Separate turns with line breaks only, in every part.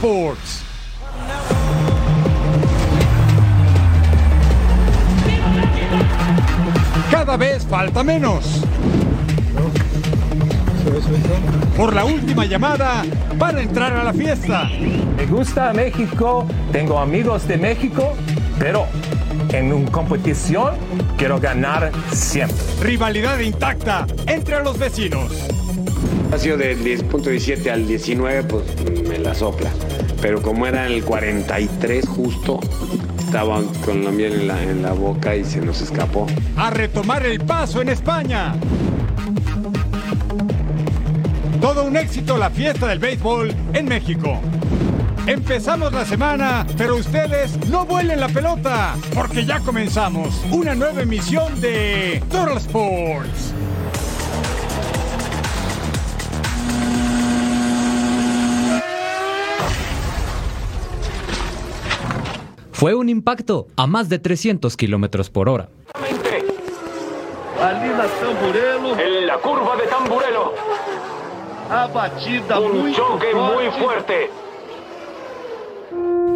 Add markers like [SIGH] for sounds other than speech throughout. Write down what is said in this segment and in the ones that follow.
Sports. Cada vez falta menos. Por la última llamada para entrar a la fiesta.
Me gusta México, tengo amigos de México, pero en una competición quiero ganar siempre.
Rivalidad intacta entre los vecinos.
Sido del 10.17 al 19, pues me la sopla. Pero como era el 43 justo, estaba con la miel en la, en la boca y se nos escapó.
A retomar el paso en España. Todo un éxito la fiesta del béisbol en México. Empezamos la semana, pero ustedes no vuelen la pelota, porque ya comenzamos una nueva emisión de Total Sports.
Fue un impacto a más de 300 kilómetros por hora.
En la curva de Tamburelo. Un choque muy fuerte.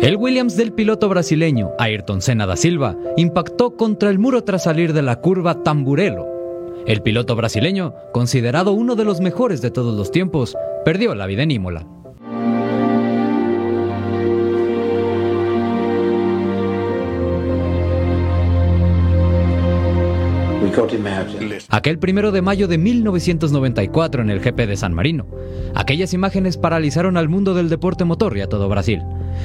El Williams del piloto brasileño Ayrton Senna da Silva impactó contra el muro tras salir de la curva Tamburelo. El piloto brasileño, considerado uno de los mejores de todos los tiempos, perdió la vida en Imola. Aquel primero de mayo de 1994 en el GP de San Marino. Aquellas imágenes paralizaron al mundo del deporte motor y a todo Brasil.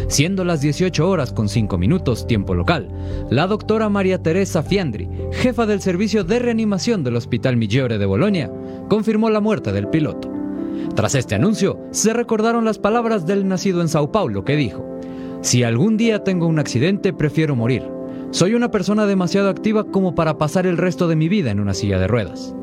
Siendo las 18 horas con 5 minutos, tiempo local, la doctora María Teresa Fiandri, jefa del servicio de reanimación del Hospital Migliore de Bolonia, confirmó la muerte del piloto. Tras este anuncio, se recordaron las palabras del nacido en Sao Paulo que dijo, Si algún día tengo un accidente, prefiero morir. Soy una persona demasiado activa como para pasar el resto de mi vida en una silla de ruedas.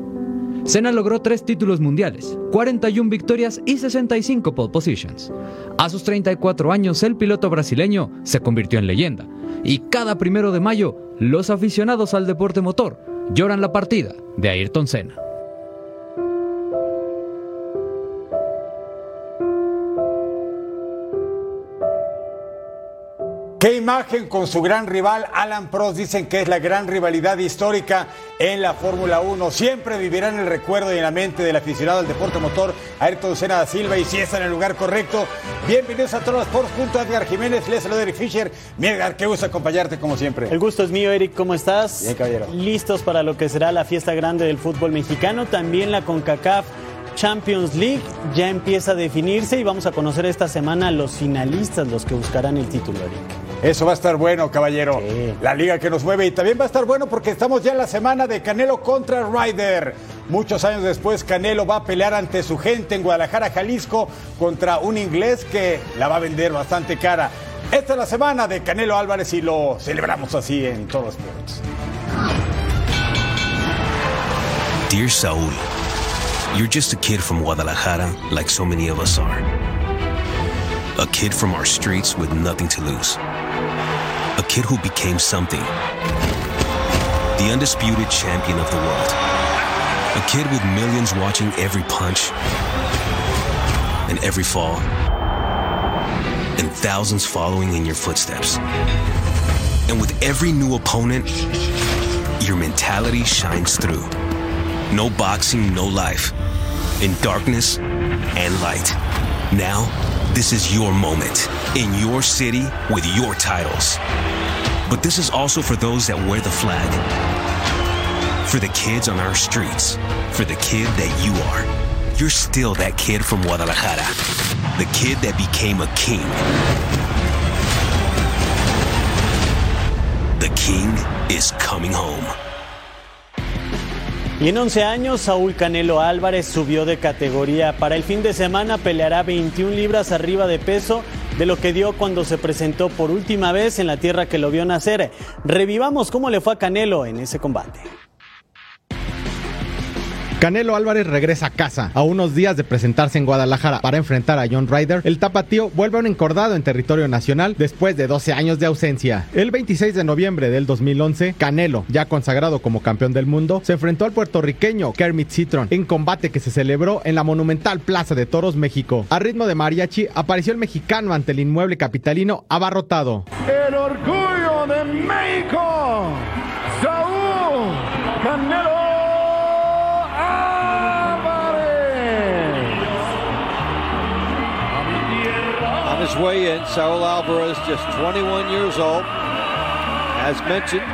Senna logró tres títulos mundiales, 41 victorias y 65 pole positions. A sus 34 años, el piloto brasileño se convirtió en leyenda. Y cada primero de mayo, los aficionados al deporte motor lloran la partida de Ayrton Senna.
Qué imagen con su gran rival Alan Prost. Dicen que es la gran rivalidad histórica en la Fórmula 1. Siempre vivirá en el recuerdo y en la mente del aficionado al deporte motor Ayrton Senna da Silva. Y si está en el lugar correcto, bienvenidos a todos Sports junto a Edgar Jiménez. Les saluda Eric Fisher. Mi Edgar, qué gusto acompañarte como siempre.
El gusto es mío, Eric. ¿Cómo estás?
Bien, caballero.
Listos para lo que será la fiesta grande del fútbol mexicano. También la CONCACAF Champions League ya empieza a definirse y vamos a conocer esta semana a los finalistas, los que buscarán el título, Eric.
Eso va a estar bueno, caballero.
Sí.
La liga que nos mueve. Y también va a estar bueno porque estamos ya en la semana de Canelo contra Ryder. Muchos años después, Canelo va a pelear ante su gente en Guadalajara, Jalisco, contra un inglés que la va a vender bastante cara. Esta es la semana de Canelo Álvarez y lo celebramos así en todos los sports.
Dear Saul, you're just a kid from Guadalajara, like so many of us are. A kid from our streets with nothing to lose. A kid who became something. The undisputed champion of the world. A kid with millions watching every punch and every fall. And thousands following in your footsteps. And with every new opponent, your mentality shines through. No boxing, no life. In darkness and light. Now, this is your moment. In your city with your titles. But this is also for those that wear the flag. For the kids on our streets. For the kid that you are. You're still that kid from Guadalajara. The kid that became a king. The king is coming home.
Y en 11 años, Saúl Canelo Álvarez subió de categoría. Para el fin de semana peleará 21 libras arriba de peso de lo que dio cuando se presentó por última vez en la tierra que lo vio nacer. Revivamos cómo le fue a Canelo en ese combate.
Canelo Álvarez regresa a casa. A unos días de presentarse en Guadalajara para enfrentar a John Ryder, el tapatío vuelve a un encordado en territorio nacional después de 12 años de ausencia. El 26 de noviembre del 2011, Canelo, ya consagrado como campeón del mundo, se enfrentó al puertorriqueño Kermit Citron en combate que se celebró en la monumental Plaza de Toros, México. A ritmo de mariachi apareció el mexicano ante el inmueble capitalino abarrotado.
El orgullo de México, Saúl Canelo
his way in, Saul Alvarez, just 21 years old, as mentioned,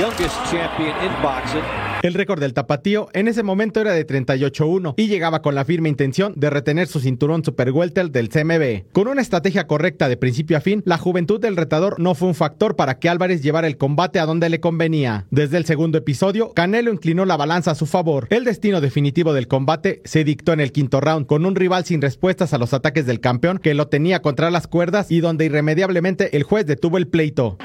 youngest champion in boxing.
El récord del tapatío en ese momento era de 38-1 y llegaba con la firme intención de retener su cinturón Super Welter del CMB. Con una estrategia correcta de principio a fin, la juventud del retador no fue un factor para que Álvarez llevara el combate a donde le convenía. Desde el segundo episodio, Canelo inclinó la balanza a su favor. El destino definitivo del combate se dictó en el quinto round, con un rival sin respuestas a los ataques del campeón que lo tenía contra las cuerdas y donde irremediablemente el juez detuvo el pleito.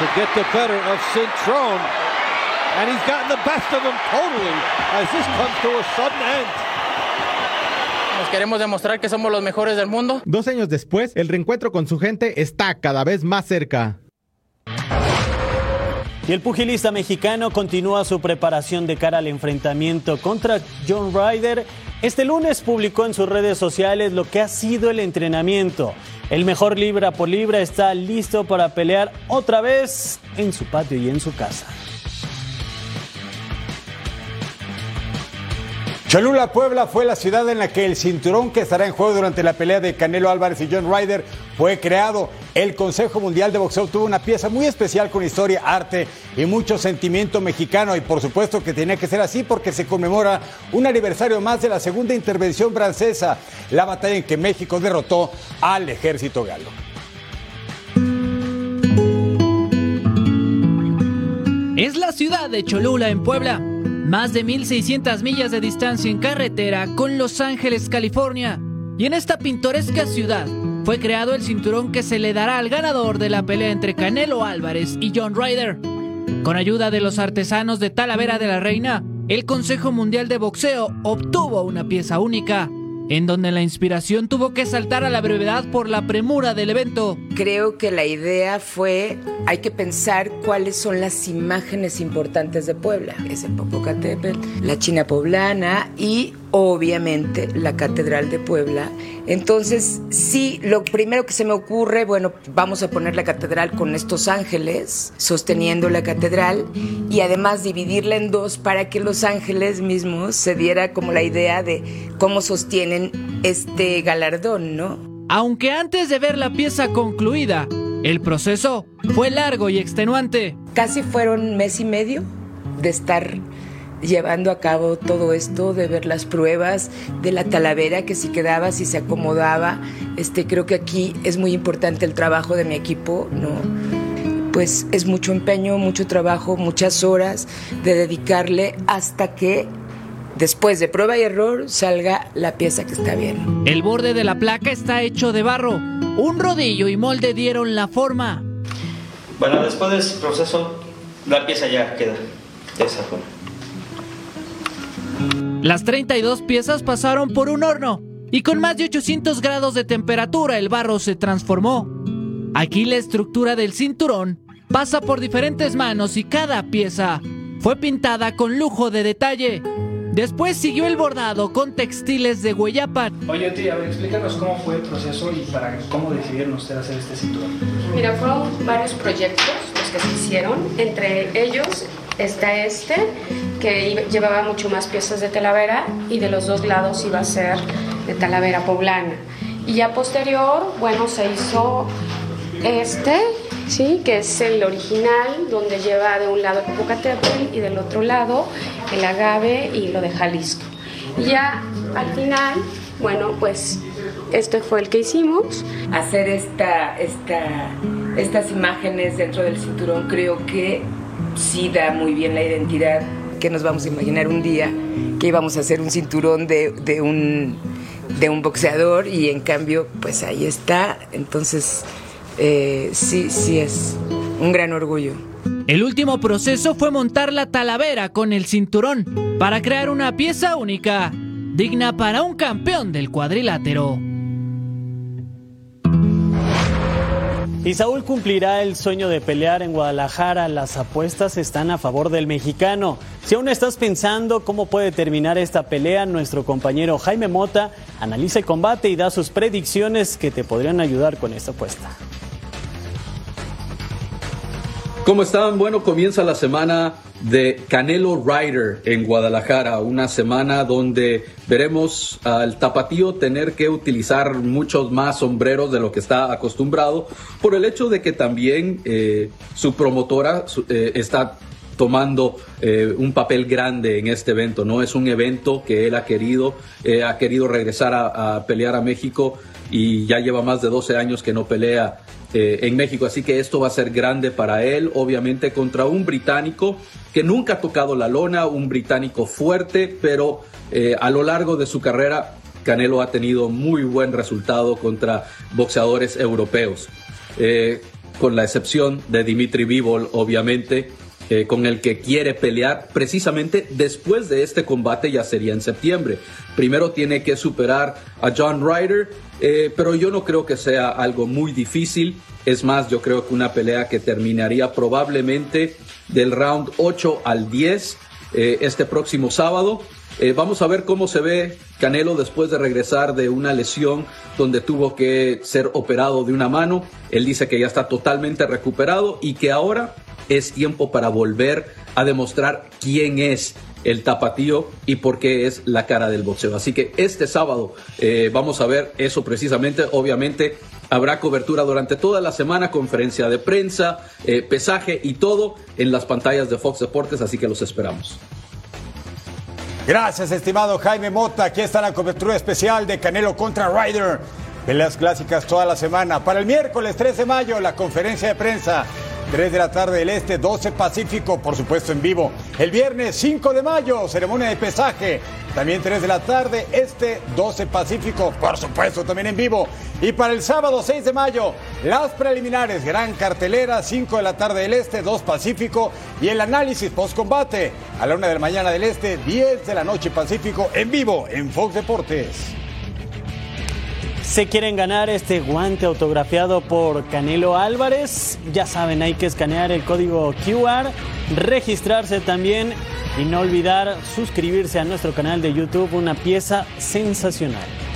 To get the better of Cintrone. And he's gotten the best of him totally as this comes to a sudden end.
Nos queremos demostrar que somos los mejores del mundo.
Dos años después, el reencuentro con su gente está cada vez más cerca.
Y el pugilista mexicano continúa su preparación de cara al enfrentamiento contra John Ryder. Este lunes publicó en sus redes sociales lo que ha sido el entrenamiento. El mejor libra por libra está listo para pelear otra vez en su patio y en su casa.
Cholula, Puebla fue la ciudad en la que el cinturón que estará en juego durante la pelea de Canelo Álvarez y John Ryder fue creado. El Consejo Mundial de Boxeo tuvo una pieza muy especial con historia, arte y mucho sentimiento mexicano y por supuesto que tenía que ser así porque se conmemora un aniversario más de la segunda intervención francesa, la batalla en que México derrotó al ejército galo.
Es la ciudad de Cholula en Puebla más de 1.600 millas de distancia en carretera con Los Ángeles, California. Y en esta pintoresca ciudad fue creado el cinturón que se le dará al ganador de la pelea entre Canelo Álvarez y John Ryder. Con ayuda de los artesanos de Talavera de la Reina, el Consejo Mundial de Boxeo obtuvo una pieza única en donde la inspiración tuvo que saltar a la brevedad por la premura del evento.
Creo que la idea fue, hay que pensar cuáles son las imágenes importantes de Puebla. Es el Popocatépetl, la China poblana y obviamente la Catedral de Puebla. Entonces, sí, lo primero que se me ocurre, bueno, vamos a poner la catedral con estos ángeles sosteniendo la catedral y además dividirla en dos para que los ángeles mismos se diera como la idea de cómo sostienen este galardón, ¿no?
Aunque antes de ver la pieza concluida, el proceso fue largo y extenuante.
Casi fueron mes y medio de estar llevando a cabo todo esto, de ver las pruebas de la talavera, que si quedaba, si se acomodaba. Este, creo que aquí es muy importante el trabajo de mi equipo, ¿no? Pues es mucho empeño, mucho trabajo, muchas horas de dedicarle hasta que después de prueba y error salga la pieza que está bien.
El borde de la placa está hecho de barro. Un rodillo y molde dieron la forma.
Bueno, después de ese proceso, la pieza ya queda de esa forma.
Las 32 piezas pasaron por un horno y con más de 800 grados de temperatura el barro se transformó. Aquí la estructura del cinturón pasa por diferentes manos y cada pieza fue pintada con lujo de detalle. Después siguió el bordado con textiles de Hueyapan.
Oye, tía, explícanos cómo fue el proceso y para cómo decidieron ustedes hacer este cinturón.
Mira, fueron varios proyectos los que se hicieron. Entre ellos está este, que llevaba mucho más piezas de talavera y de los dos lados iba a ser de talavera poblana. Y ya posterior, bueno, se hizo este, ¿sí? que es el original, donde lleva de un lado Popocatépetl y del otro lado el agave y lo de Jalisco. Y ya al final, bueno, pues este fue el que hicimos.
Hacer esta, esta, estas imágenes dentro del cinturón creo que sí da muy bien la identidad que nos vamos a imaginar un día que íbamos a hacer un cinturón de, un, de un boxeador y en cambio pues ahí está entonces eh, sí sí es un gran orgullo
El último proceso fue montar la talavera con el cinturón para crear una pieza única, digna para un campeón del cuadrilátero.
Y Saúl cumplirá el sueño de pelear en Guadalajara. Las apuestas están a favor del mexicano. Si aún estás pensando cómo puede terminar esta pelea, nuestro compañero Jaime Mota analiza el combate y da sus predicciones que te podrían ayudar con esta apuesta.
¿Cómo están? Bueno, comienza la semana de Canelo Rider en Guadalajara, una semana donde veremos al tapatío tener que utilizar muchos más sombreros de lo que está acostumbrado, por el hecho de que también eh, su promotora eh, está tomando eh, un papel grande en este evento. No es un evento que él ha querido, ha querido regresar a pelear a México y ya lleva más de 12 años que no pelea eh, en México. Así que esto va a ser grande para él, obviamente contra un británico que nunca ha tocado la lona, un británico fuerte, pero eh, a lo largo de su carrera Canelo ha tenido muy buen resultado contra boxeadores europeos, eh, con la excepción de Dimitri Bivol, obviamente. Con el que quiere pelear precisamente después de este combate ya sería en septiembre. Primero tiene que superar a John Ryder, eh, pero yo no creo que sea algo muy difícil. Es más, yo creo que una pelea que terminaría probablemente del round 8 al 10 eh, este próximo sábado. Eh, vamos a ver cómo se ve Canelo después de regresar de una lesión donde tuvo que ser operado de una mano. Él dice que ya está totalmente recuperado y que ahora es tiempo para volver a demostrar quién es el tapatío y por qué es la cara del boxeo. Así que este sábado eh, vamos a ver eso precisamente. Obviamente habrá cobertura durante toda la semana, conferencia de prensa, eh, pesaje y todo en las pantallas de Fox Deportes, así que los esperamos.
Gracias, estimado Jaime Mota. Aquí está la cobertura especial de Canelo contra Ryder. Peleas clásicas toda la semana. Para el miércoles 3 de mayo, la conferencia de prensa 3 de la tarde del Este, 12 Pacífico, por supuesto en vivo. El viernes 5 de mayo, ceremonia de pesaje. También 3 de la tarde, Este, 12 Pacífico, por supuesto también en vivo. Y para el sábado 6 de mayo, las preliminares, gran cartelera, 5 de la tarde del Este, 2 Pacífico. Y el análisis post-combate a la 1 de la mañana del Este, 10 de la noche Pacífico, en vivo en Fox Deportes.
Se quieren ganar este guante autografiado por Canelo Álvarez. Ya saben, hay que escanear el código QR, registrarse también y no olvidar suscribirse a nuestro canal de YouTube, una pieza sensacional.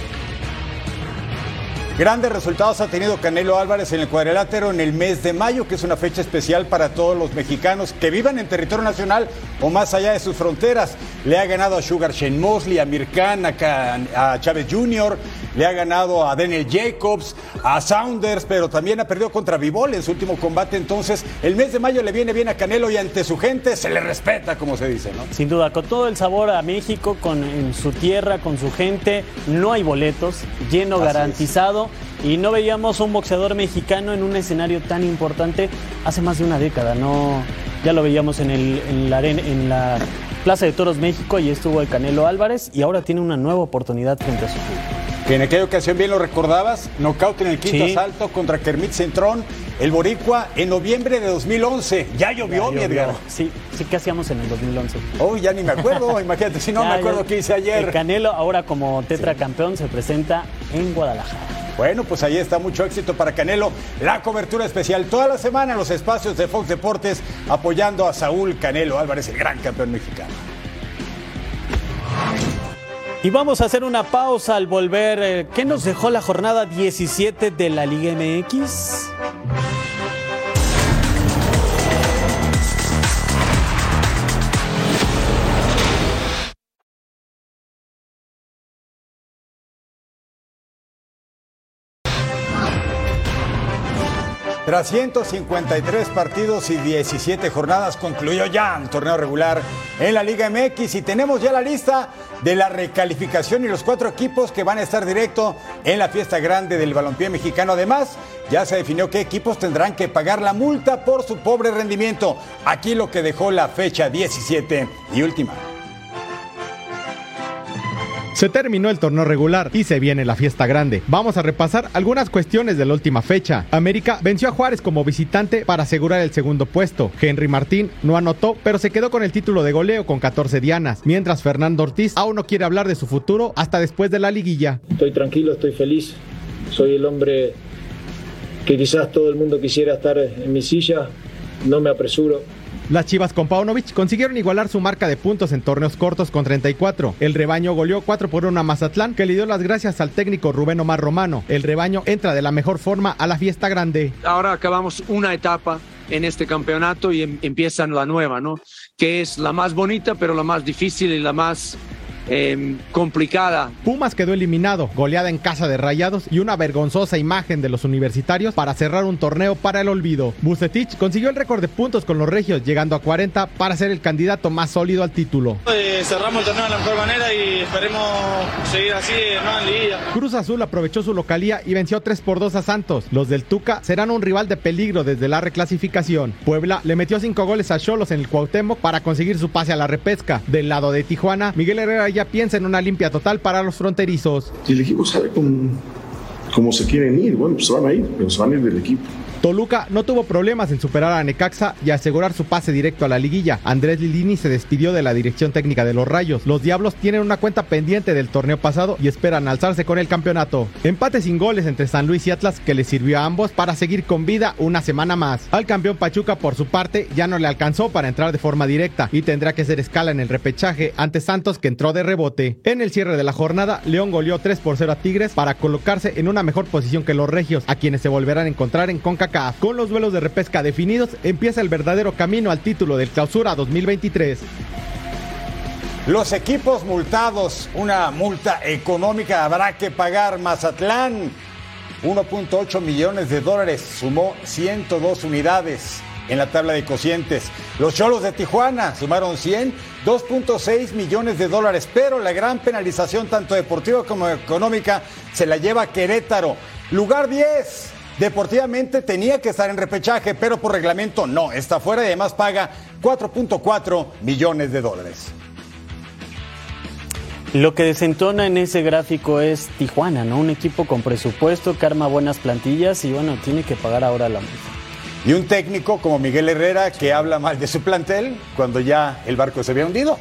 Grandes resultados ha tenido Canelo Álvarez en el cuadrilátero en el mes de mayo, que es una fecha especial para todos los mexicanos que vivan en territorio nacional o más allá de sus fronteras. Le ha ganado a Sugar Shane Mosley, a Mirkan, a, Chávez Jr., le ha ganado a Daniel Jacobs, a Saunders, pero también ha perdido contra Vivol en su último combate. Entonces, el mes de mayo le viene bien a Canelo y ante su gente se le respeta, como se dice, ¿no?
Sin duda, con todo el sabor a México, con en su tierra, con su gente, no hay boletos, lleno garantizado. Y no veíamos un boxeador mexicano en un escenario tan importante hace más de una década, ¿no? Ya lo veíamos en, el, en, la, en la Plaza de Toros México y estuvo el Canelo Álvarez y ahora tiene una nueva oportunidad frente a su público.
Que en aquella ocasión bien lo recordabas, nocaut en el quinto asalto contra Kermit Centrón, el Boricua, en noviembre de 2011. Ya llovió, mi Edgar.
Sí, sí, ¿qué hacíamos en el 2011?
Oh, ya ni me acuerdo, [LAUGHS] imagínate, si no me acuerdo qué hice ayer.
El Canelo, ahora como tetracampeón, se presenta en Guadalajara.
Bueno, pues ahí está mucho éxito para Canelo. La cobertura especial toda la semana en los espacios de Fox Deportes apoyando a Saúl Canelo Álvarez, el gran campeón mexicano.
Y vamos a hacer una pausa al volver. Eh, ¿Qué nos dejó la jornada 17 de la Liga MX?
353 partidos y 17 jornadas concluyó ya el torneo regular en la Liga MX y tenemos ya la lista de la recalificación y los cuatro equipos que van a estar directo en la fiesta grande del balompié mexicano. Además, ya se definió qué equipos tendrán que pagar la multa por su pobre rendimiento. Aquí lo que dejó la fecha 17 y última.
Se terminó el torneo regular y se viene la fiesta grande. Vamos a repasar algunas cuestiones de la última fecha. América venció a Juárez como visitante para asegurar el segundo puesto. Henry Martín no anotó, pero se quedó con el título de goleo con 14 dianas, mientras Fernando Ortiz aún no quiere hablar de su futuro hasta después de la liguilla.
Estoy tranquilo, estoy feliz. Soy el hombre que quizás todo el mundo quisiera estar en mi silla. No me apresuro.
Las Chivas con Paunovic consiguieron igualar su marca de puntos en torneos cortos con 34. El rebaño goleó 4 por 1 a Mazatlán, que le dio las gracias al técnico Rubén Omar Romano. El rebaño entra de la mejor forma a la fiesta grande.
Ahora acabamos una etapa en este campeonato y em empieza la nueva, ¿no? Que es la más bonita, pero la más difícil y la más eh, complicada.
Pumas quedó eliminado, goleada en casa de Rayados y una vergonzosa imagen de los universitarios para cerrar un torneo para el olvido. Bucetich consiguió el récord de puntos con los regios, llegando a 40 para ser el candidato más sólido al título.
Eh, cerramos el torneo de la mejor manera y esperemos seguir así ¿no? en liguilla.
Cruz Azul aprovechó su localía y venció 3 por 2 a Santos. Los del Tuca serán un rival de peligro desde la reclasificación. Puebla le metió 5 goles a Cholos en el Cuauhtémoc para conseguir su pase a la repesca. Del lado de Tijuana, Miguel Herrera ya piensa en una limpia total para los fronterizos.
Si el equipo sabe cómo, cómo se quieren ir, bueno, pues se van a ir, pero se van a ir del equipo.
Toluca no tuvo problemas en superar a Necaxa y asegurar su pase directo a la liguilla. Andrés Lilini se despidió de la dirección técnica de los Rayos. Los Diablos tienen una cuenta pendiente del torneo pasado y esperan alzarse con el campeonato. Empate sin goles entre San Luis y Atlas que le sirvió a ambos para seguir con vida una semana más. Al campeón Pachuca por su parte ya no le alcanzó para entrar de forma directa y tendrá que hacer escala en el repechaje ante Santos que entró de rebote. En el cierre de la jornada, León goleó 3 por 0 a Tigres para colocarse en una mejor posición que los Regios, a quienes se volverán a encontrar en CONCACAF. Con los duelos de repesca definidos, empieza el verdadero camino al título del Clausura 2023.
Los equipos multados, una multa económica habrá que pagar. Mazatlán, 1.8 millones de dólares, sumó 102 unidades en la tabla de cocientes. Los Cholos de Tijuana sumaron 100, 2.6 millones de dólares, pero la gran penalización, tanto deportiva como económica, se la lleva Querétaro. Lugar 10. Deportivamente tenía que estar en repechaje, pero por reglamento no, está fuera y además paga 4.4 millones de dólares.
Lo que desentona en ese gráfico es Tijuana, ¿no? Un equipo con presupuesto que arma buenas plantillas y bueno, tiene que pagar ahora la multa.
Y un técnico como Miguel Herrera que habla mal de su plantel cuando ya el barco se había hundido.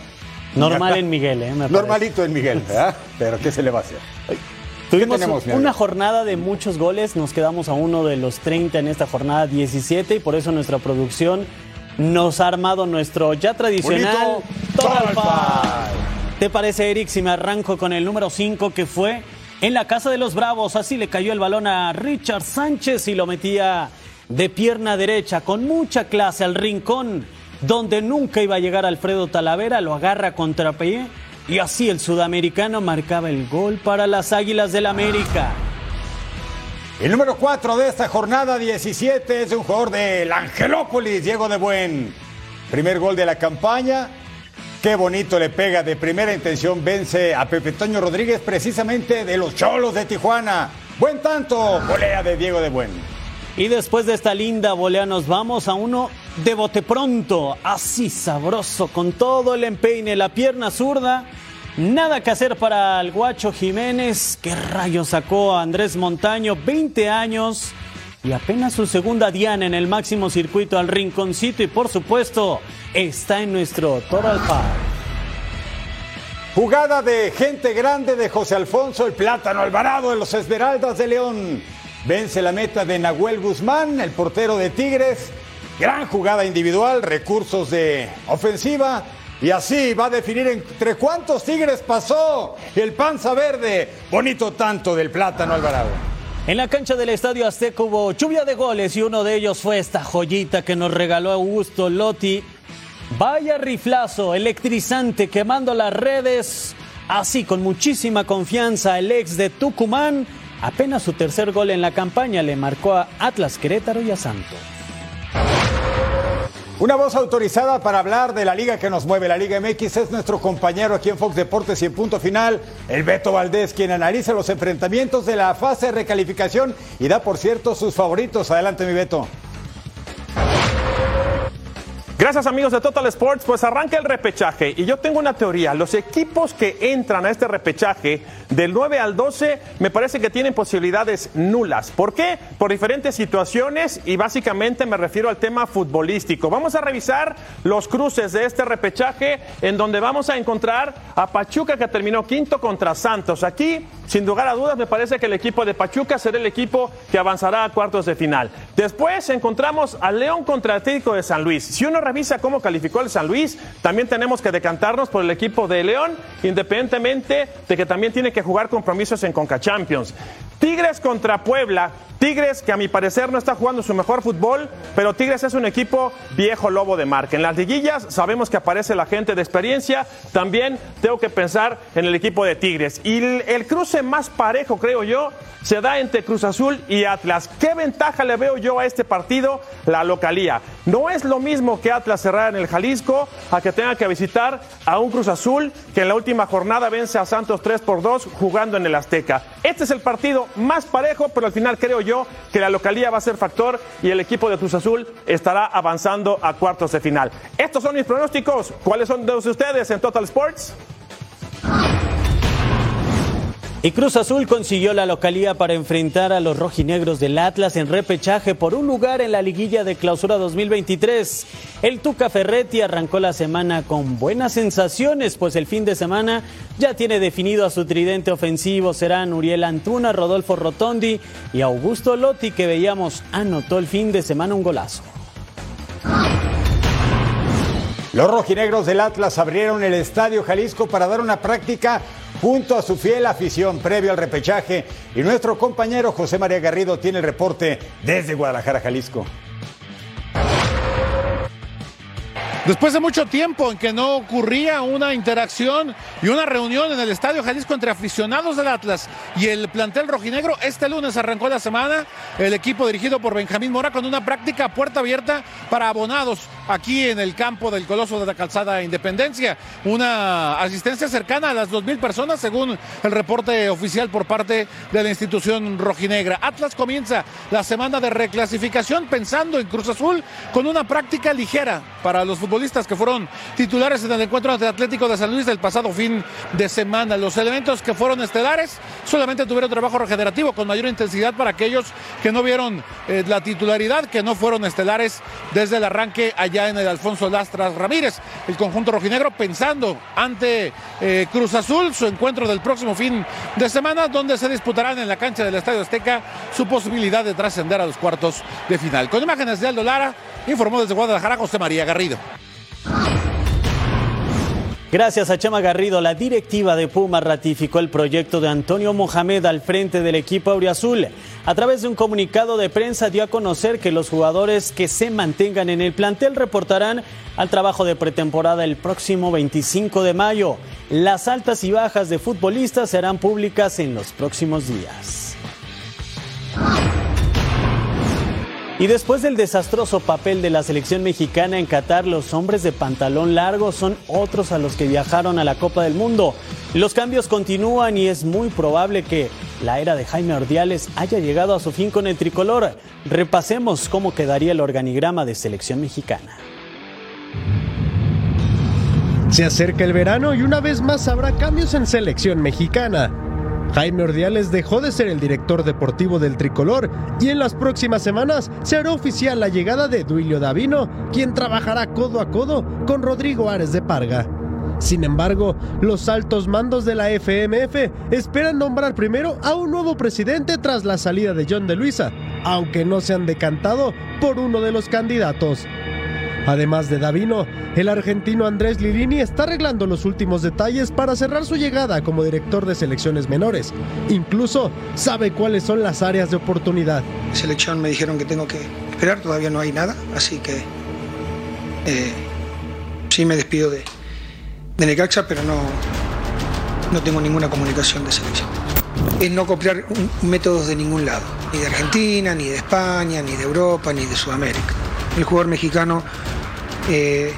Normal [LAUGHS] en Miguel, ¿eh? Me
Normalito en Miguel, ¿verdad? [LAUGHS] Pero ¿qué se le va a hacer?
Tuvimos
tenemos,
una jornada de muchos goles, nos quedamos a uno de los 30 en esta jornada 17 y por eso nuestra producción nos ha armado nuestro ya tradicional Total. ¿Te parece, Eric, si me arranco con el número 5 que fue en la casa de los Bravos? Así le cayó el balón a Richard Sánchez y lo metía de pierna derecha con mucha clase al rincón donde nunca iba a llegar Alfredo Talavera, lo agarra contra pie y así el sudamericano marcaba el gol para las Águilas del América.
El número 4 de esta jornada 17 es un jugador del Angelópolis, Diego de Buen. Primer gol de la campaña. Qué bonito le pega de primera intención. Vence a Pepe Toño Rodríguez, precisamente de los Cholos de Tijuana. Buen tanto, volea de Diego de Buen.
Y después de esta linda volea nos vamos a uno de bote pronto, así sabroso, con todo el empeine, la pierna zurda. Nada que hacer para el guacho Jiménez. ¿Qué rayo sacó a Andrés Montaño? 20 años y apenas su segunda diana en el máximo circuito al rinconcito y por supuesto está en nuestro Total Five.
Jugada de gente grande de José Alfonso el Plátano Alvarado de los Esmeraldas de León. Vence la meta de Nahuel Guzmán, el portero de Tigres. Gran jugada individual, recursos de ofensiva. Y así va a definir entre cuántos Tigres pasó el panza verde. Bonito tanto del Plátano Alvarado.
En la cancha del Estadio Azteca hubo lluvia de goles y uno de ellos fue esta joyita que nos regaló Augusto Lotti. Vaya riflazo, electrizante, quemando las redes. Así, con muchísima confianza, el ex de Tucumán, apenas su tercer gol en la campaña, le marcó a Atlas Querétaro y a Santos.
Una voz autorizada para hablar de la liga que nos mueve, la Liga MX, es nuestro compañero aquí en Fox Deportes y en punto final, el Beto Valdés, quien analiza los enfrentamientos de la fase de recalificación y da, por cierto, sus favoritos. Adelante, mi Beto.
Gracias amigos de Total Sports, pues arranca el repechaje y yo tengo una teoría, los equipos que entran a este repechaje del 9 al 12 me parece que tienen posibilidades nulas. ¿Por qué? Por diferentes situaciones y básicamente me refiero al tema futbolístico. Vamos a revisar los cruces de este repechaje en donde vamos a encontrar a Pachuca que terminó quinto contra Santos. Aquí, sin lugar a dudas, me parece que el equipo de Pachuca será el equipo que avanzará a cuartos de final. Después encontramos a León contra Atlético de San Luis. Si uno revisa cómo calificó el San Luis, también tenemos que decantarnos por el equipo de León, independientemente de que también tiene que jugar compromisos en Conca Champions. Tigres contra Puebla. Tigres que a mi parecer no está jugando su mejor fútbol, pero Tigres es un equipo viejo lobo de marca. En las liguillas sabemos que aparece la gente de experiencia. También tengo que pensar en el equipo de Tigres. Y el, cruce más parejo, creo yo, se da entre Cruz Azul y Atlas. ¿Qué ventaja le veo yo a este partido? La localía. No es lo mismo que Atlas cerrar en el Jalisco a que tenga que visitar a un Cruz Azul que en la última jornada vence a Santos 3 por 2 jugando en el Azteca. Este es el partido más parejo, pero al final creo yo que la localía va a ser factor y el equipo de Cruz Azul estará avanzando a cuartos de final. Estos son mis pronósticos. ¿Cuáles son de ustedes en Total Sports?
Y Cruz Azul consiguió la localía para enfrentar a los rojinegros del Atlas en repechaje por un lugar en la liguilla de clausura 2023. El Tuca Ferretti arrancó la semana con buenas sensaciones, pues el fin de semana ya tiene definido a su tridente ofensivo. Serán Uriel Antuna, Rodolfo Rotondi y Augusto Lotti, que veíamos anotó el fin de semana un golazo.
Los rojinegros del Atlas abrieron el Estadio Jalisco para dar una práctica junto a su fiel afición previo al repechaje y nuestro compañero José María Garrido tiene el reporte desde Guadalajara, Jalisco.
Después de mucho tiempo en que no ocurría una interacción y una reunión en el Estadio Jalisco entre aficionados del Atlas y el plantel rojinegro, este lunes arrancó la semana el equipo dirigido por Benjamín Mora con una práctica puerta abierta para abonados aquí en el campo del Coloso de la Calzada Independencia. Una asistencia cercana a las 2.000 personas según el reporte oficial por parte de la institución rojinegra. Atlas comienza la semana de reclasificación pensando en Cruz Azul con una práctica ligera para los futbolistas que fueron titulares en el encuentro ante Atlético de San Luis del pasado fin de semana. Los elementos que fueron estelares solamente tuvieron trabajo regenerativo con mayor intensidad para aquellos que no vieron eh, la titularidad, que no fueron estelares desde el arranque allá en el Alfonso Lastras Ramírez. El conjunto rojinegro pensando ante eh, Cruz Azul su encuentro del próximo fin de semana, donde se disputarán en la cancha del Estadio Azteca su posibilidad de trascender a los cuartos de final. Con imágenes de Aldo Lara, informó desde Guadalajara José María Garrido.
Gracias a Chema Garrido, la directiva de Puma ratificó el proyecto de Antonio Mohamed al frente del equipo Auriazul. A través de un comunicado de prensa dio a conocer que los jugadores que se mantengan en el plantel reportarán al trabajo de pretemporada el próximo 25 de mayo. Las altas y bajas de futbolistas serán públicas en los próximos días. Y después del desastroso papel de la selección mexicana en Qatar, los hombres de pantalón largo son otros a los que viajaron a la Copa del Mundo. Los cambios continúan y es muy probable que la era de Jaime Ordiales haya llegado a su fin con el tricolor. Repasemos cómo quedaría el organigrama de selección mexicana.
Se acerca el verano y una vez más habrá cambios en selección mexicana. Jaime Ordiales dejó de ser el director deportivo del tricolor y en las próximas semanas se hará oficial la llegada de Duilio Davino, quien trabajará codo a codo con Rodrigo Ares de Parga. Sin embargo, los altos mandos de la FMF esperan nombrar primero a un nuevo presidente tras la salida de John de Luisa, aunque no se han decantado por uno de los candidatos. Además de Davino, el argentino Andrés Lirini está arreglando los últimos detalles para cerrar su llegada como director de selecciones menores. Incluso sabe cuáles son las áreas de oportunidad.
Selección me dijeron que tengo que esperar, todavía no hay nada, así que eh, sí me despido de, de Necaxa, pero no, no tengo ninguna comunicación de selección. Es no copiar métodos de ningún lado, ni de Argentina, ni de España, ni de Europa, ni de Sudamérica. El jugador mexicano eh,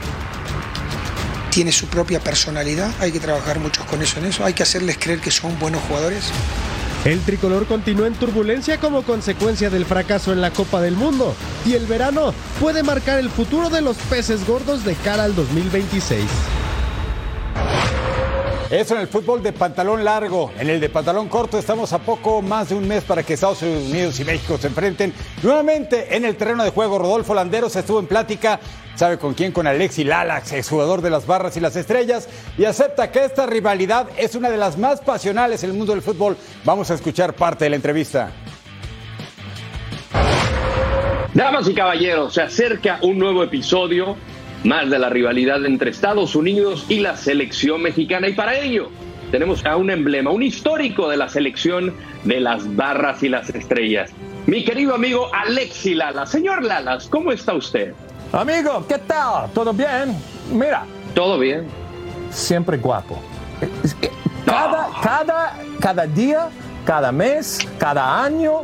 tiene su propia personalidad, hay que trabajar mucho con eso en eso, hay que hacerles creer que son buenos jugadores.
El tricolor continúa en turbulencia como consecuencia del fracaso en la Copa del Mundo y el verano puede marcar el futuro de los peces gordos de cara al 2026.
Eso en el fútbol de pantalón largo. En el de pantalón corto estamos a poco más de un mes para que Estados Unidos y México se enfrenten nuevamente en el terreno de juego. Rodolfo Landeros estuvo en plática, sabe con quién, con Alexi Lalax, exjugador de las barras y las estrellas, y acepta que esta rivalidad es una de las más pasionales en el mundo del fútbol. Vamos a escuchar parte de la entrevista.
Damas y caballeros, se acerca un nuevo episodio más de la rivalidad entre Estados Unidos y la selección mexicana. Y para ello tenemos a un emblema, un histórico de la selección de las barras y las estrellas. Mi querido amigo Alexi Lala. Señor Lalas, ¿cómo está usted?
Amigo, ¿qué tal? ¿Todo bien? Mira.
¿Todo bien?
Siempre guapo. Cada, cada, cada día, cada mes, cada año,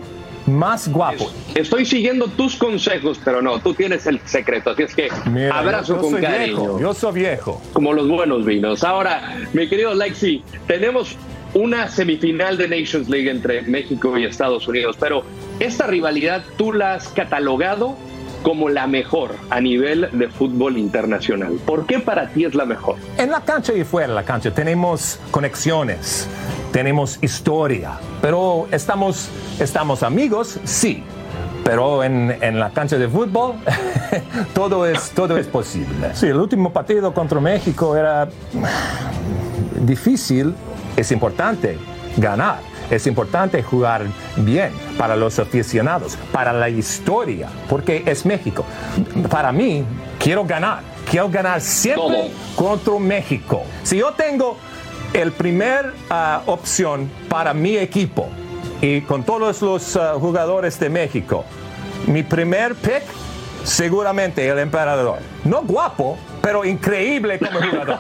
más guapo.
Estoy siguiendo tus consejos, pero no, tú tienes el secreto. Así es que
Mira,
abrazo
yo
con
soy
cariño.
viejo, yo soy viejo.
Como los buenos vinos. Ahora, mi querido Lexi, tenemos una semifinal de Nations League entre México y Estados Unidos, pero esta rivalidad tú la has catalogado como la mejor a nivel de fútbol internacional. ¿Por qué para ti es la mejor?
En la cancha y fuera de la cancha tenemos conexiones, tenemos historia, pero estamos, estamos amigos, sí. Pero en, en la cancha de fútbol [LAUGHS] todo, es, todo es posible. Sí, el último partido contra México era difícil, es importante ganar. Es importante jugar bien para los aficionados, para la historia, porque es México. Para mí, quiero ganar. Quiero ganar siempre contra México. Si yo tengo el primer ah, opción para mi equipo y con todos los ah, jugadores de México, mi primer pick, seguramente el emperador. No guapo, pero increíble como jugador.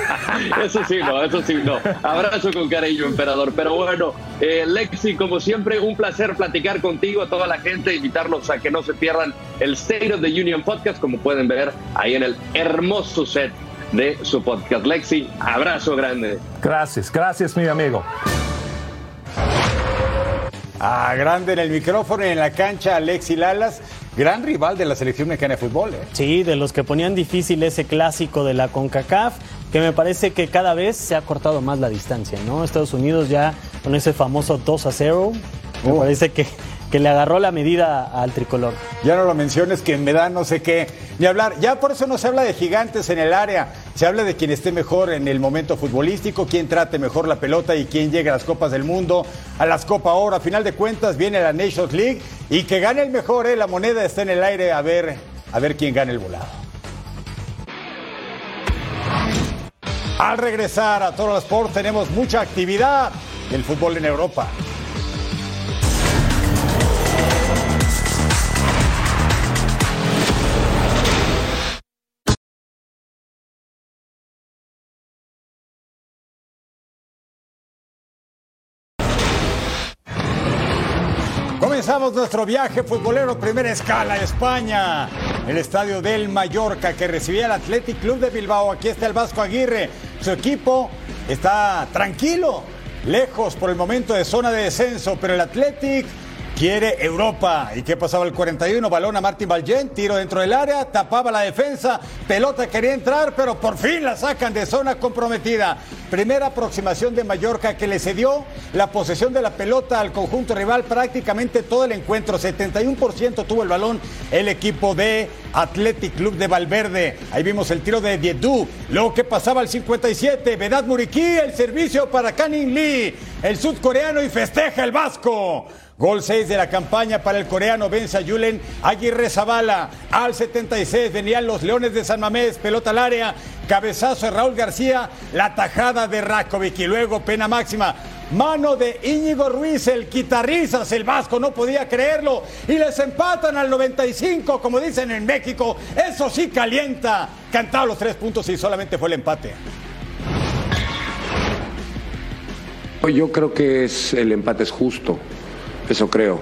[LAUGHS]
Eso sí, no, eso sí, no. Abrazo con cariño, emperador. Pero bueno, eh, Lexi, como siempre, un placer platicar contigo, a toda la gente, invitarlos a que no se pierdan el State of the Union podcast, como pueden ver ahí en el hermoso set de su podcast. Lexi, abrazo grande.
Gracias, gracias, mi amigo.
Ah, grande en el micrófono y en la cancha, Alexi Lalas, gran rival de la selección mexicana de fútbol. ¿eh?
Sí, de los que ponían difícil ese clásico de la CONCACAF, que me parece que cada vez se ha cortado más la distancia, ¿no? Estados Unidos ya con ese famoso 2 a 0, me parece que, que le agarró la medida al tricolor.
Ya no lo menciones que me da no sé qué, ni hablar. Ya por eso no se habla de gigantes en el área, se habla de quien esté mejor en el momento futbolístico, quien trate mejor la pelota y quien llegue a las Copas del Mundo, a las Copa Oro. A final de cuentas viene la Nations League y que gane el mejor, ¿eh? la moneda está en el aire, a ver, a ver quién gana el volado. Al regresar a Toro Sport tenemos mucha actividad del fútbol en Europa. Nuestro viaje futbolero, primera escala, España. El estadio del Mallorca que recibía el Athletic Club de Bilbao. Aquí está el Vasco Aguirre. Su equipo está tranquilo, lejos por el momento de zona de descenso, pero el Athletic quiere Europa. ¿Y qué pasaba el 41? Balón a Martín Valgent, tiro dentro del área, tapaba la defensa, pelota quería entrar, pero por fin la sacan de zona comprometida. Primera aproximación de Mallorca que le cedió la posesión de la pelota al conjunto rival prácticamente todo el encuentro. 71% tuvo el balón el equipo de Athletic Club de Valverde. Ahí vimos el tiro de Diedú. Luego que pasaba al 57, Vedat Muriqui, el servicio para Canin Lee, el sudcoreano y festeja el vasco. Gol 6 de la campaña para el coreano vence a Julen Aguirre Zavala. Al 76 venían los Leones de San Mamés, pelota al área, cabezazo de Raúl García, la tajada de Rakovic y luego pena máxima. Mano de Íñigo Ruiz, el guitarrizas, el vasco no podía creerlo y les empatan al 95, como dicen en México. Eso sí calienta. Cantado los tres puntos y solamente fue el empate.
Yo creo que el empate es justo, eso creo.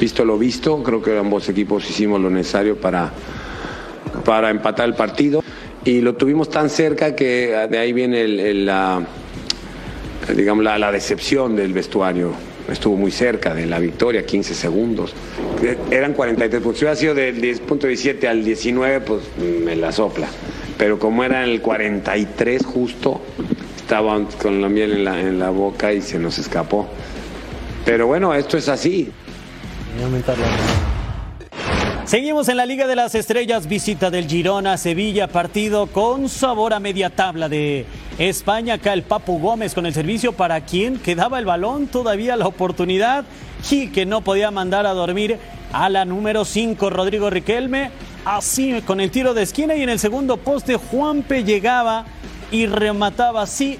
Visto lo visto, creo que ambos equipos hicimos lo necesario para, para empatar el partido y lo tuvimos tan cerca que de ahí viene el- la, digamos, la, decepción del vestuario. estuvo muy cerca de la victoria, 15 segundos. Eran 43 puntos. Si hubiera sido del 10.17 al 19, pues me la sopla. Pero como era el 43 justo, estaba con la miel en la, en la boca y se nos escapó. Pero bueno, esto es así.
Seguimos en la Liga de las Estrellas, visita del Girona a Sevilla, partido con sabor a media tabla de España. Acá el Papu Gómez con el servicio para quien quedaba el balón, todavía la oportunidad y que no podía mandar a dormir a la número 5, Rodrigo Riquelme. Así con el tiro de esquina y en el segundo poste Juanpe llegaba y remataba así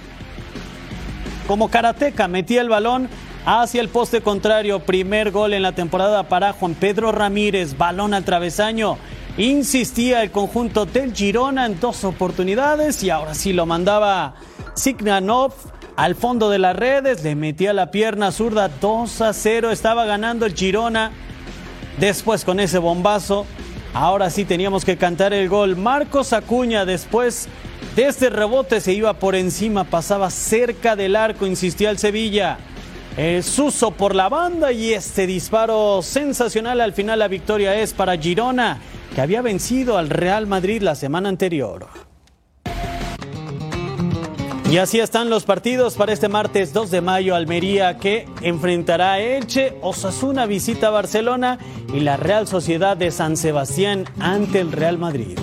como karateca, metía el balón hacia el poste contrario. Primer gol en la temporada para Juan Pedro Ramírez. Balón al travesaño. Insistía el conjunto del Girona en dos oportunidades y ahora sí lo mandaba Signanov al fondo de las redes. Le metía la pierna zurda 2 a 0. Estaba ganando el Girona. Después con ese bombazo. Ahora sí teníamos que cantar el gol. Marcos Acuña después de este rebote se iba por encima, pasaba cerca del arco, insistía el Sevilla. El Suso por la banda y este disparo sensacional. Al final la victoria es para Girona, que había vencido al Real Madrid la semana anterior. Y así están los partidos para este martes 2 de mayo. Almería que enfrentará a Elche, Osasuna visita Barcelona y la Real Sociedad de San Sebastián ante el Real Madrid.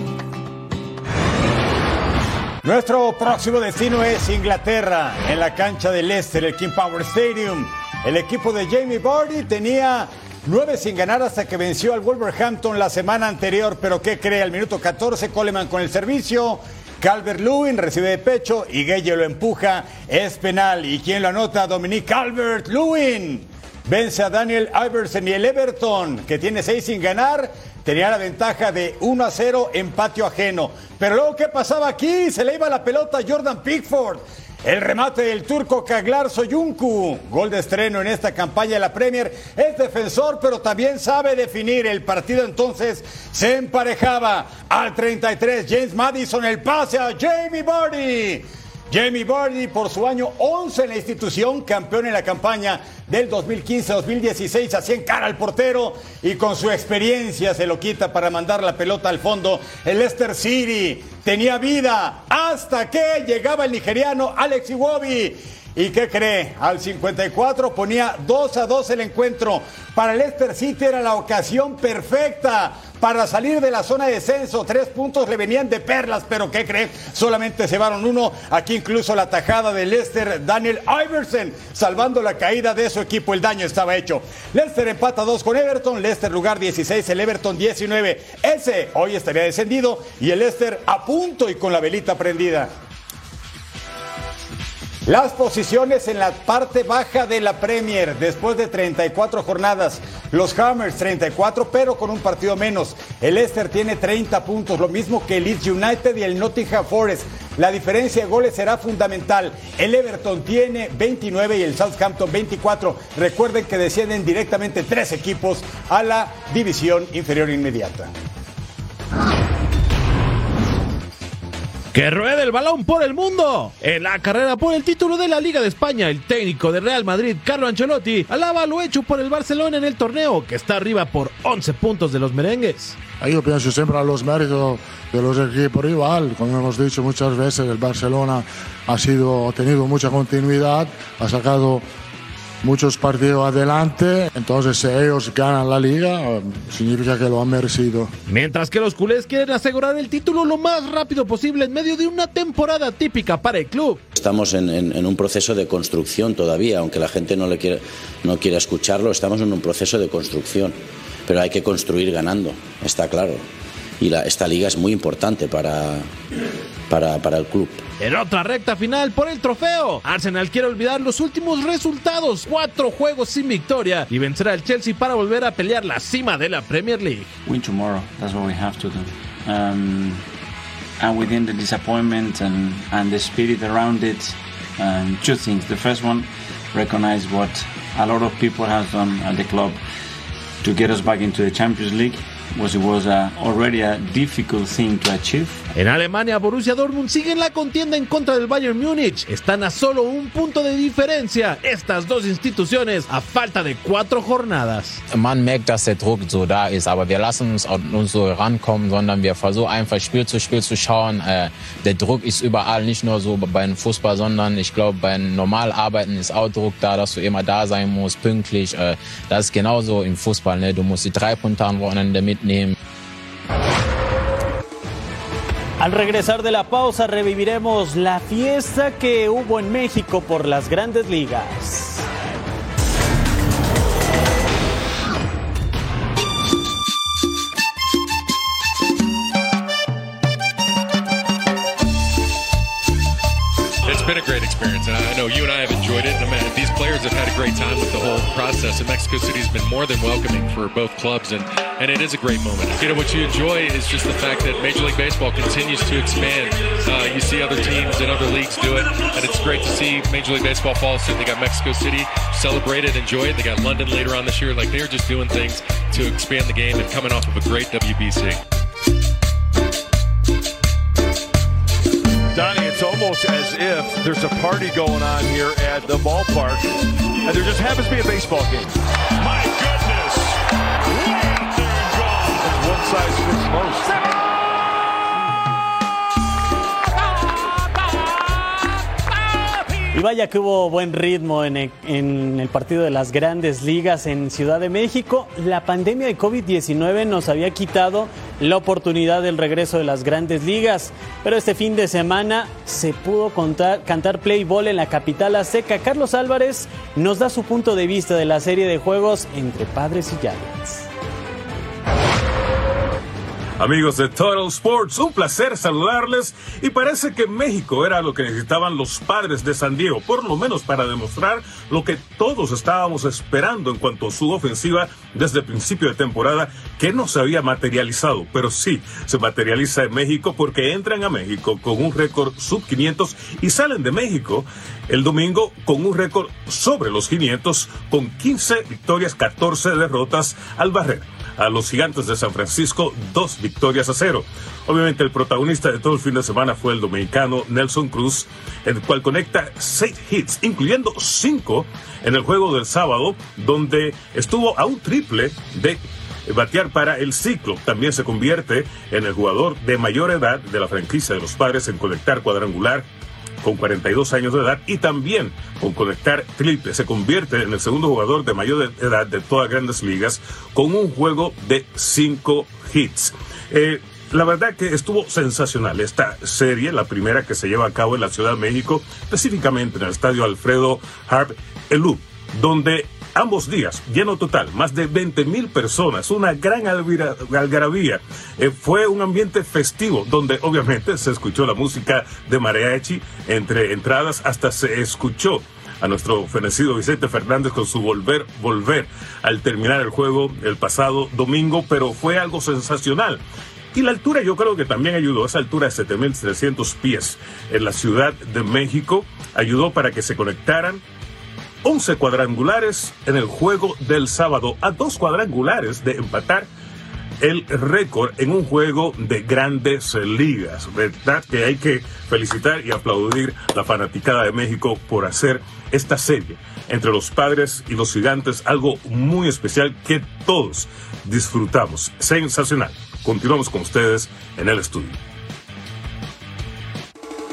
Nuestro próximo destino es Inglaterra, en la cancha de Leicester, el King Power Stadium. El equipo de Jamie Vardy tenía nueve sin ganar hasta que venció al Wolverhampton la semana anterior, pero ¿qué cree? Al minuto 14, Coleman con el servicio. Calvert Lewin recibe de pecho y Gueye lo empuja. Es penal. ¿Y quién lo anota? Dominique Calvert Lewin. Vence a Daniel Iverson y el Everton, que tiene seis sin ganar, tenía la ventaja de 1 a 0 en patio ajeno. Pero luego, ¿qué pasaba aquí? Se le iba la pelota a Jordan Pickford. El remate del turco Kaglar Soyuncu, gol de estreno en esta campaña de la Premier, es defensor pero también sabe definir. El partido entonces se emparejaba al 33. James Madison, el pase a Jamie Vardy. Jamie Vardy por su año 11 en la institución, campeón en la campaña del 2015-2016, hacía en cara al portero y con su experiencia se lo quita para mandar la pelota al fondo. El Leicester City tenía vida hasta que llegaba el nigeriano Alex Iwobi. ¿Y qué cree? Al 54 ponía 2 a 2 el encuentro. Para el Leicester City era la ocasión perfecta para salir de la zona de descenso. Tres puntos le venían de perlas, pero ¿qué cree? Solamente llevaron uno. Aquí incluso la tajada de Leicester, Daniel Iverson, salvando la caída de su equipo. El daño estaba hecho. Leicester empata 2 con Everton. Leicester lugar 16, el Everton 19. Ese hoy estaría descendido y el Leicester a punto y con la velita prendida. Las posiciones en la parte baja de la Premier después de 34 jornadas. Los Hammers 34, pero con un partido menos. El Leicester tiene 30 puntos, lo mismo que el Leeds United y el Nottingham Forest. La diferencia de goles será fundamental. El Everton tiene 29 y el Southampton 24. Recuerden que descienden directamente tres equipos a la división inferior inmediata.
Que ruede el balón por el mundo. En la carrera por el título de la Liga de España, el técnico de Real Madrid, Carlo Ancelotti, alaba lo hecho por el Barcelona en el torneo, que está arriba por 11 puntos de los merengues.
Yo pienso siempre a los méritos de los equipos rival. Como hemos dicho muchas veces, el Barcelona ha, sido, ha tenido mucha continuidad, ha sacado muchos partidos adelante, entonces si ellos ganan la liga, significa que lo han merecido.
Mientras que los culés quieren asegurar el título lo más rápido posible en medio de una temporada típica para el club.
Estamos en, en, en un proceso de construcción todavía, aunque la gente no, le quiere, no quiera escucharlo, estamos en un proceso de construcción, pero hay que construir ganando, está claro. Y la, esta liga es muy importante para, para, para el club.
En otra recta final por el trofeo, Arsenal quiere olvidar los últimos resultados, cuatro juegos sin victoria y vencer al Chelsea para volver a pelear la cima de la Premier League.
Win tomorrow, that's what we have to do. Um, and within the disappointment and, and the spirit around it, um, two things. The first one, recognize what a lot of people have done at the club to get us back into the Champions League. Was it was uh, already a difficult thing to achieve.
En Alemania, Borussia Dortmund sigue en la contienda en contra del Bayern Múnich. Están a solo un punto de diferencia estas dos instituciones a falta de cuatro jornadas.
Man merkt, dass der Druck so da ist, aber wir lassen uns auch nicht so rankommen, sondern wir versuchen einfach Spiel zu Spiel zu schauen. Äh, der Druck ist überall, nicht nur so beim Fußball, sondern ich glaube, beim Normalarbeiten ist auch Druck da, dass du immer da sein musst, pünktlich. Äh, das ist genauso im Fußball. Ne? Du musst die drei Punkte am Wochenende mitnehmen.
Al regresar de la pausa reviviremos la fiesta que hubo en México por las grandes ligas.
And I know you and I have enjoyed it. And I mean, these players have had a great time with the whole process, and Mexico City has been more than welcoming for both clubs, and, and it is a great moment. You know, what you enjoy is just the fact that Major League Baseball continues to expand. Uh, you see other teams and other leagues do it, and it's great to see Major League Baseball fall suit. They got Mexico City, celebrate it, enjoy it. They got London later on this year. Like, they're just doing things to expand the game and coming off of a great WBC.
It's almost as if there's a party going on here at the ballpark, and there just happens to be a baseball game. My goodness! Way out there and gone. One size fits most.
Y vaya que hubo buen ritmo en el, en el, partido de las grandes ligas en Ciudad de México. La pandemia de COVID-19 nos había quitado la oportunidad del regreso de las grandes ligas, pero este fin de semana se pudo contar, cantar play ball en la capital azteca. Carlos Álvarez nos da su punto de vista de la serie de juegos entre padres y Giants.
Amigos de Total Sports, un placer saludarles. Y parece que México era lo que necesitaban los padres de San Diego, por lo menos para demostrar lo que todos estábamos esperando en cuanto a su ofensiva desde el principio de temporada, que no se había materializado, pero sí se materializa en México porque entran a México con un récord sub 500 y salen de México el domingo con un récord sobre los 500 con 15 victorias, 14 derrotas al barrer a los gigantes de San Francisco dos victorias a cero. Obviamente el protagonista de todo el fin de semana fue el dominicano Nelson Cruz, el cual conecta seis hits, incluyendo cinco en el juego del sábado, donde estuvo a un triple de batear para el ciclo. También se convierte en el jugador de mayor edad de la franquicia de los padres en conectar cuadrangular con 42 años de edad y también con conectar triple. Se convierte en el segundo jugador de mayor edad de todas grandes ligas con un juego de 5 hits. Eh, la verdad que estuvo sensacional esta serie, la primera que se lleva a cabo en la Ciudad de México, específicamente en el estadio Alfredo Harp Elú, donde ambos días, lleno total, más de 20 mil personas, una gran algarabía. Eh, fue un ambiente festivo donde obviamente se escuchó la música de mariachi entre entradas, hasta se escuchó a nuestro fenecido Vicente Fernández con su volver, volver al terminar el juego el pasado domingo, pero fue algo sensacional. Y la altura yo creo que también ayudó, esa altura de 7.300 pies en la Ciudad de México, ayudó para que se conectaran 11 cuadrangulares en el juego del sábado, a dos cuadrangulares de empatar el récord en un juego de grandes ligas. Verdad que hay que felicitar y aplaudir la fanaticada de México por hacer esta serie entre los padres y los gigantes, algo muy especial que todos disfrutamos. Sensacional. Continuamos con ustedes en el estudio.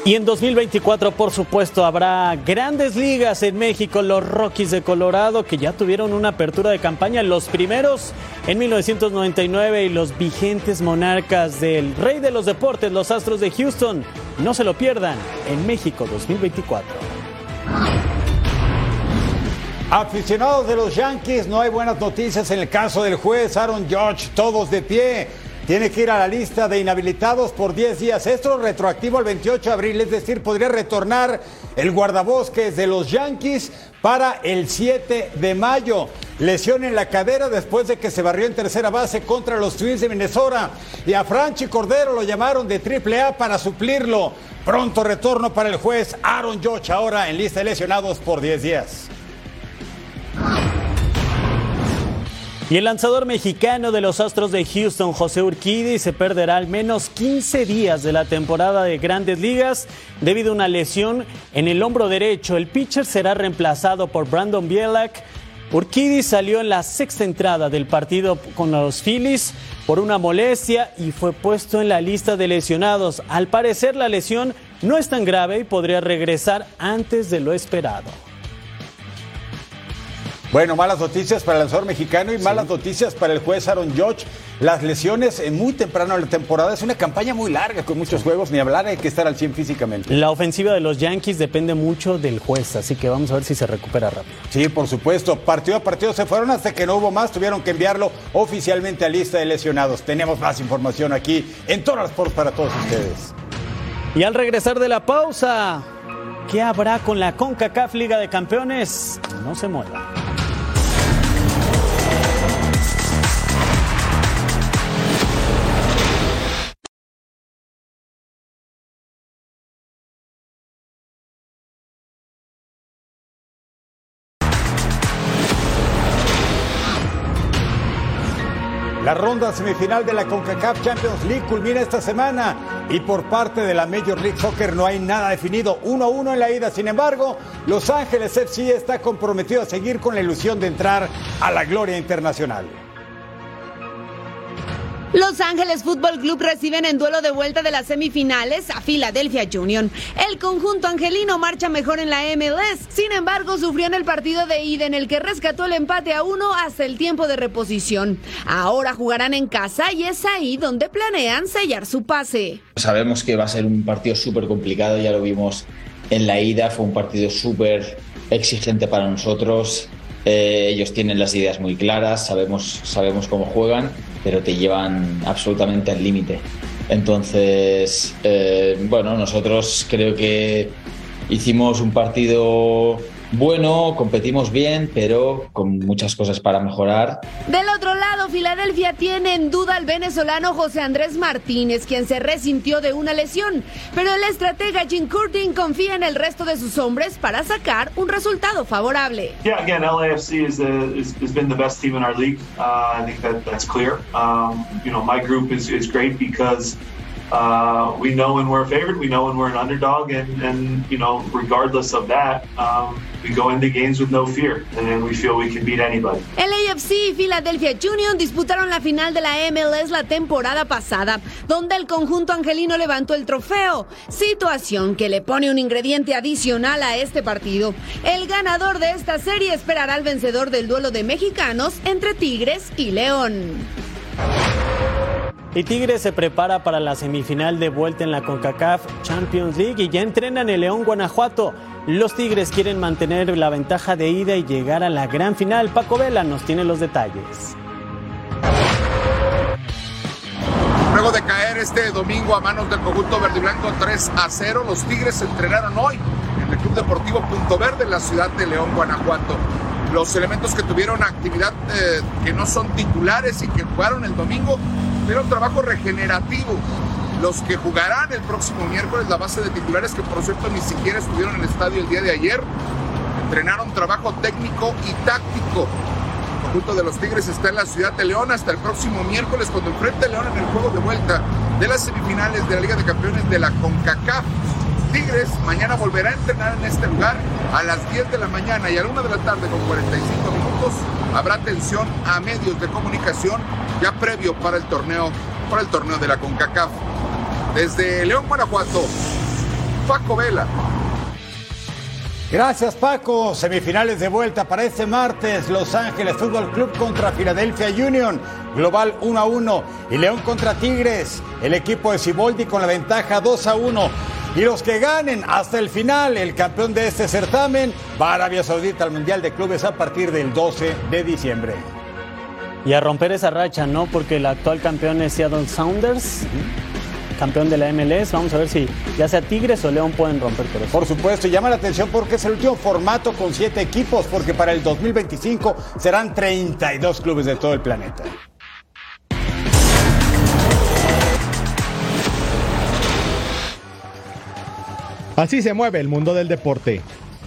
Y en 2024, por supuesto, habrá grandes ligas en México, los Rockies de Colorado, que ya tuvieron una apertura de campaña, los primeros en 1999 y los vigentes monarcas del rey de los deportes, los Astros de Houston. No se lo pierdan en México 2024.
Aficionados de los Yankees, no hay buenas noticias en el caso del juez Aaron George, todos de pie. Tiene que ir a la lista de inhabilitados por 10 días. Esto retroactivo al 28 de abril, es decir, podría retornar el guardabosques de los Yankees para el 7 de mayo. Lesión en la cadera después de que se barrió en tercera base contra los Twins de Minnesota. Y a Franchi Cordero lo llamaron de AAA para suplirlo. Pronto retorno para el juez Aaron George ahora en lista de lesionados por 10 días.
Y el lanzador mexicano de los Astros de Houston, José Urquidi, se perderá al menos 15 días de la temporada de Grandes Ligas debido a una lesión en el hombro derecho. El pitcher será reemplazado por Brandon Bielak. Urquidi salió en la sexta entrada del partido con los Phillies por una molestia y fue puesto en la lista de lesionados. Al parecer la lesión no es tan grave y podría regresar antes de lo esperado.
Bueno, malas noticias para el lanzador mexicano y malas noticias para el juez Aaron Judge. Las lesiones en muy temprano en la temporada es una campaña muy larga con muchos juegos, ni hablar, hay que estar al 100 físicamente.
La ofensiva de los Yankees depende mucho del juez, así que vamos a ver si se recupera rápido.
Sí, por supuesto. Partido a partido se fueron hasta que no hubo más, tuvieron que enviarlo oficialmente a lista de lesionados. Tenemos más información aquí en Total Sports para todos ustedes.
Y al regresar de la pausa, ¿qué habrá con la CONCACAF Liga de Campeones? No se mueva.
La ronda semifinal de la CONCACAF Champions League culmina esta semana y por parte de la Major League Soccer no hay nada definido. 1-1 en la ida. Sin embargo, Los Ángeles FC está comprometido a seguir con la ilusión de entrar a la gloria internacional.
Los Ángeles Fútbol Club reciben en duelo de vuelta de las semifinales a Philadelphia Union. El conjunto angelino marcha mejor en la MLS, sin embargo sufrió en el partido de ida en el que rescató el empate a uno hasta el tiempo de reposición. Ahora jugarán en casa y es ahí donde planean sellar su pase.
Sabemos que va a ser un partido súper complicado, ya lo vimos en la ida, fue un partido súper exigente para nosotros. Eh, ellos tienen las ideas muy claras, sabemos, sabemos cómo juegan pero te llevan absolutamente al límite. Entonces, eh, bueno, nosotros creo que hicimos un partido bueno, competimos bien, pero con muchas cosas para mejorar.
Del otro Filadelfia tiene en duda al venezolano José Andrés Martínez, quien se resintió de una lesión, pero el estratega Jim Curtin confía en el resto de sus hombres para sacar un resultado favorable.
Yeah, again, LAFC is the, is, has been the best team in our league. Uh, I think that that's clear. Um, you know, my group is, is great because uh, we know when we're a favorite, we know when we're an underdog, and, and you know, regardless of that, um, we go into games with no fear, and we feel we can beat anybody.
El AFC y Philadelphia Union disputaron la final de la MLS la temporada pasada, donde el conjunto angelino levantó el trofeo, situación que le pone un ingrediente adicional a este partido. El ganador de esta serie esperará al vencedor del duelo de mexicanos entre Tigres y León.
Y Tigres se prepara para la semifinal de vuelta en la CONCACAF Champions League y ya entrenan en León, Guanajuato. Los Tigres quieren mantener la ventaja de ida y llegar a la gran final. Paco Vela nos tiene los detalles.
Luego de caer este domingo a manos del conjunto verde y blanco 3 a 0, los Tigres entrenaron hoy en el Club Deportivo Punto Verde en la ciudad de León, Guanajuato. Los elementos que tuvieron actividad eh, que no son titulares y que jugaron el domingo tuvieron trabajo regenerativo. Los que jugarán el próximo miércoles, la base de titulares, que por cierto ni siquiera estuvieron en el estadio el día de ayer, entrenaron trabajo técnico y táctico. El conjunto de los Tigres está en la ciudad de León hasta el próximo miércoles, cuando enfrente a León en el juego de vuelta de las semifinales de la Liga de Campeones de la CONCACAF. Tigres mañana volverá a entrenar en este lugar a las 10 de la mañana y a la 1 de la tarde con 45 minutos. Habrá atención a medios de comunicación ya previo para el torneo, para el torneo de la CONCACAF. Desde León, Guanajuato, Paco Vela.
Gracias Paco. Semifinales de vuelta para este martes. Los Ángeles Fútbol Club contra Philadelphia Union. Global 1 a 1. Y León contra Tigres. El equipo de Ciboldi con la ventaja 2 a 1. Y los que ganen hasta el final, el campeón de este certamen, va a Arabia Saudita al Mundial de Clubes a partir del 12 de diciembre.
Y a romper esa racha, ¿no? Porque el actual campeón es Seattle Sounders, campeón de la MLS. Vamos a ver si ya sea Tigres o León pueden romper por eso.
Por supuesto, y llama la atención porque es el último formato con siete equipos, porque para el 2025 serán 32 clubes de todo el planeta.
Así se mueve el mundo del deporte.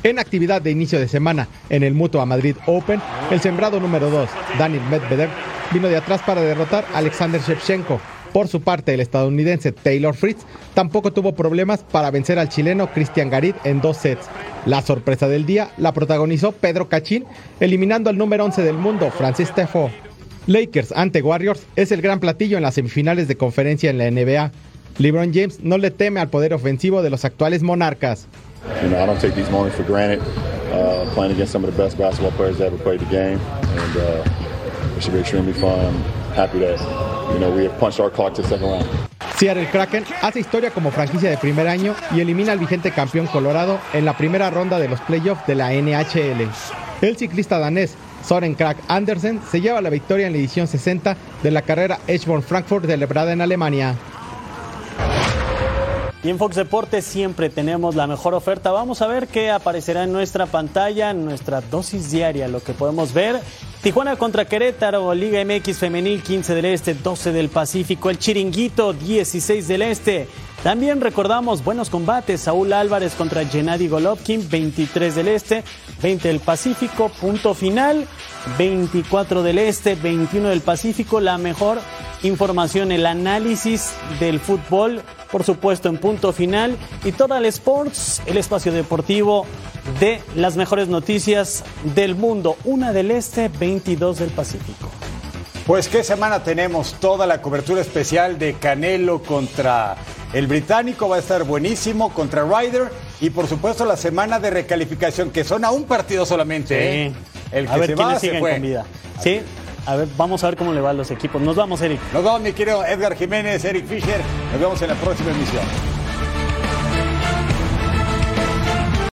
En actividad de inicio de semana en el Mutua Madrid Open, el sembrado número 2, Daniel Medvedev, vino de atrás para derrotar a Alexander Shevchenko. Por su parte, el estadounidense Taylor Fritz tampoco tuvo problemas para vencer al chileno Cristian Garit en dos sets. La sorpresa del día la protagonizó Pedro Cachín, eliminando al número 11 del mundo, Francis Tefo. Lakers ante Warriors es el gran platillo en las semifinales de conferencia en la NBA. LeBron James no le teme al poder ofensivo de los actuales monarcas.
You know, I don't take these moments for granted. Uh, playing against some of the best basketball players that ever played the game, and uh, it should be extremely fun. Happy that you know we have punched our clock to the second round.
Seattle Kraken hace historia como franquicia de primer año y elimina al vigente campeón Colorado en la primera ronda de los playoffs de la NHL. El ciclista danés Soren Krak Andersen se lleva la victoria en la edición 60 de la carrera Eschborn Frankfurt celebrada en Alemania.
Y en Fox Deportes siempre tenemos la mejor oferta. Vamos a ver qué aparecerá en nuestra pantalla, en nuestra dosis diaria, lo que podemos ver. Tijuana contra Querétaro, Liga MX Femenil 15 del Este, 12 del Pacífico, el Chiringuito 16 del Este. También recordamos buenos combates, Saúl Álvarez contra Gennady Golovkin, 23 del Este, 20 del Pacífico, punto final, 24 del Este, 21 del Pacífico, la mejor información, el análisis del fútbol, por supuesto en punto final, y Total Sports, el espacio deportivo de las mejores noticias del mundo, una del Este, 22 del Pacífico.
Pues qué semana tenemos, toda la cobertura especial de Canelo contra el británico, va a estar buenísimo contra Ryder y por supuesto la semana de recalificación, que son a un partido solamente. ¿eh? El que
a ver
se va, se fue.
con vida. Sí, a ver, vamos a ver cómo le va a los equipos. Nos vamos, Eric.
Nos vemos, mi querido Edgar Jiménez, Eric Fisher. Nos vemos en la próxima emisión.